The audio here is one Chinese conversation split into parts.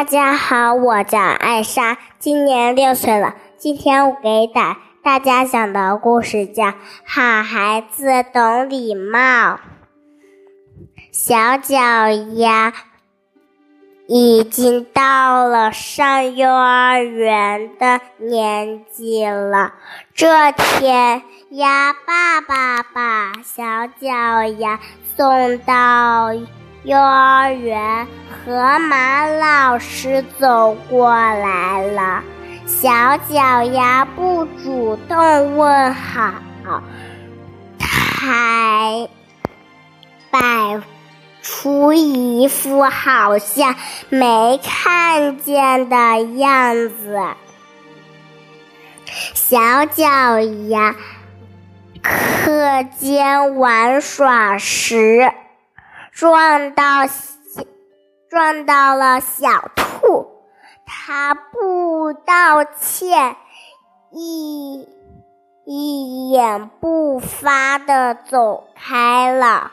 大家好，我叫艾莎，今年六岁了。今天我给大大家讲的故事叫《好孩子懂礼貌》。小脚丫已经到了上幼儿园的年纪了。这天，鸭爸爸把小脚丫送到。幼儿园，河马老师走过来了。小脚丫不主动问好，还摆出一副好像没看见的样子。小脚丫课间玩耍时。撞到撞到了小兔，他不道歉，一一言不发的走开了。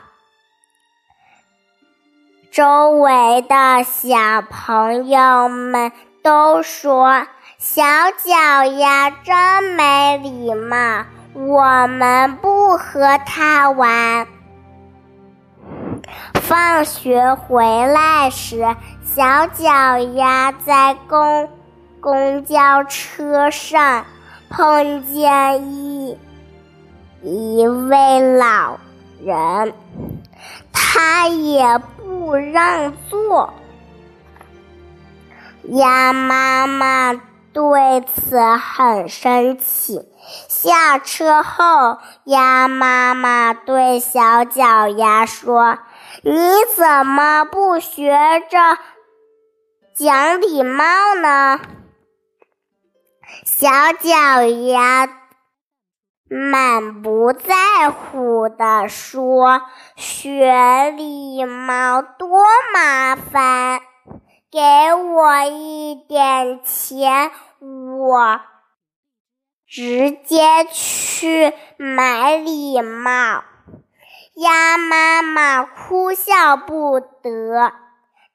周围的小朋友们都说：“小脚丫真没礼貌，我们不和他玩。”放学回来时，小脚丫在公公交车上碰见一一位老人，他也不让座。鸭妈妈对此很生气。下车后，鸭妈妈对小脚丫说。你怎么不学着讲礼貌呢？小脚丫满不在乎地说：“学礼貌多麻烦，给我一点钱，我直接去买礼貌。”鸭妈妈哭笑不得，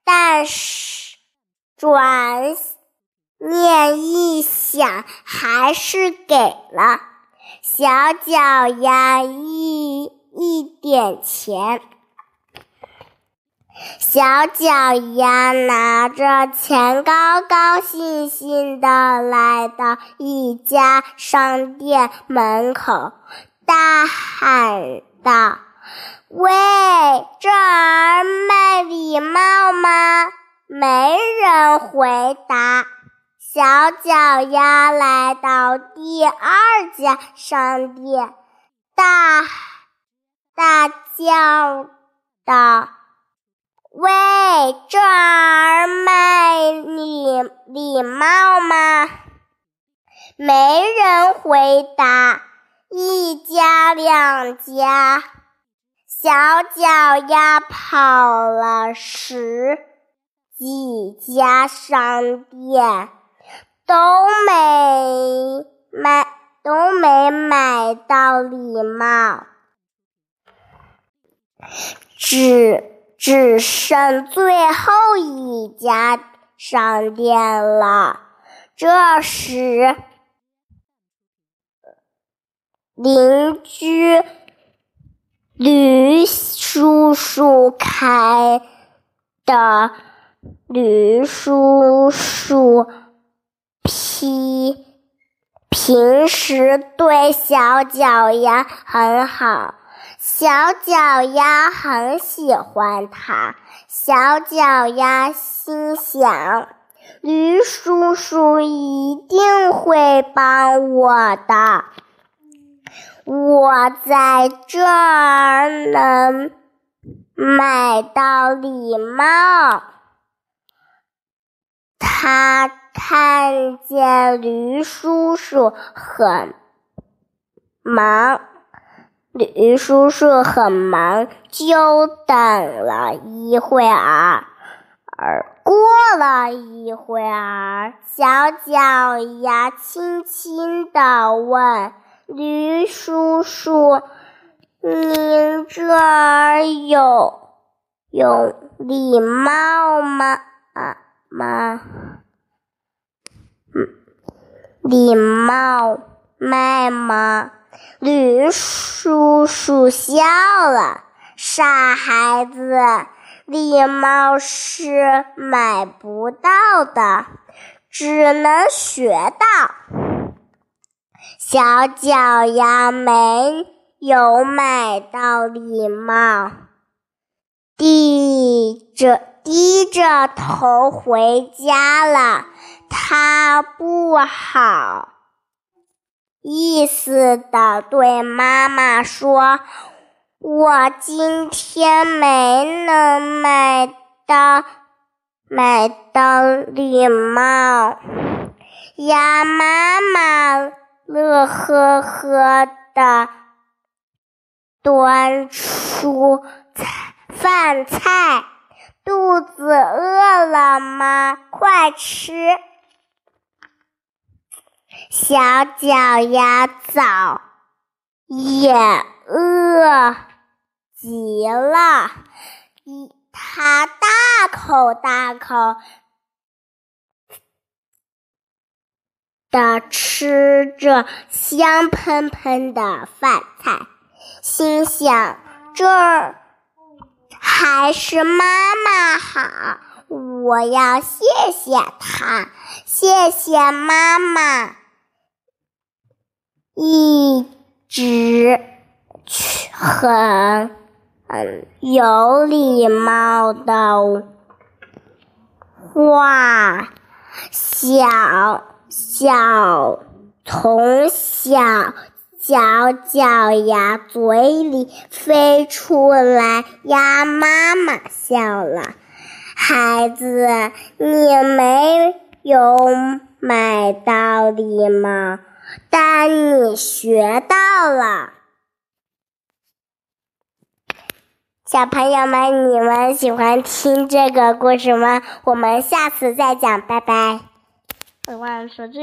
但是转念一想，还是给了小脚丫一一点钱。小脚丫拿着钱，高高兴兴的来到一家商店门口，大喊道。喂，这儿卖礼貌吗？没人回答。小脚丫来到第二家商店，大大叫道：“喂，这儿卖礼礼貌吗？”没人回答。一家两家。小脚丫跑了十几家商店，都没买，都没买到礼帽，只只剩最后一家商店了。这时，邻居。驴叔叔开的驴叔叔，平平时对小脚丫很好，小脚丫很喜欢他。小脚丫心想：驴叔叔一定会帮我的。我在这儿能买到礼帽。他看见驴叔叔很忙，驴叔叔很忙，就等了一会儿。而过了一会儿，小脚丫轻轻地问。驴叔叔，您这儿有有礼貌吗？啊吗？礼貌卖吗？驴叔叔笑了，傻孩子，礼貌是买不到的，只能学到。小脚丫没有买到礼帽，低着低着头回家了。他不好意思的对妈妈说：“我今天没能买到买到礼帽。”鸭妈妈乐呵呵的端出菜饭菜，肚子饿了吗？快吃！小脚丫早也饿极了，一它大口大口的吃着香喷喷的饭菜，心想：这还是妈妈好，我要谢谢她，谢谢妈妈。一直很嗯有礼貌的话，小小从小小脚丫嘴里飞出来，鸭妈妈笑了。孩子，你没有买到礼貌。但你学到了，小朋友们，你们喜欢听这个故事吗？我们下次再讲，拜拜。我忘了说这。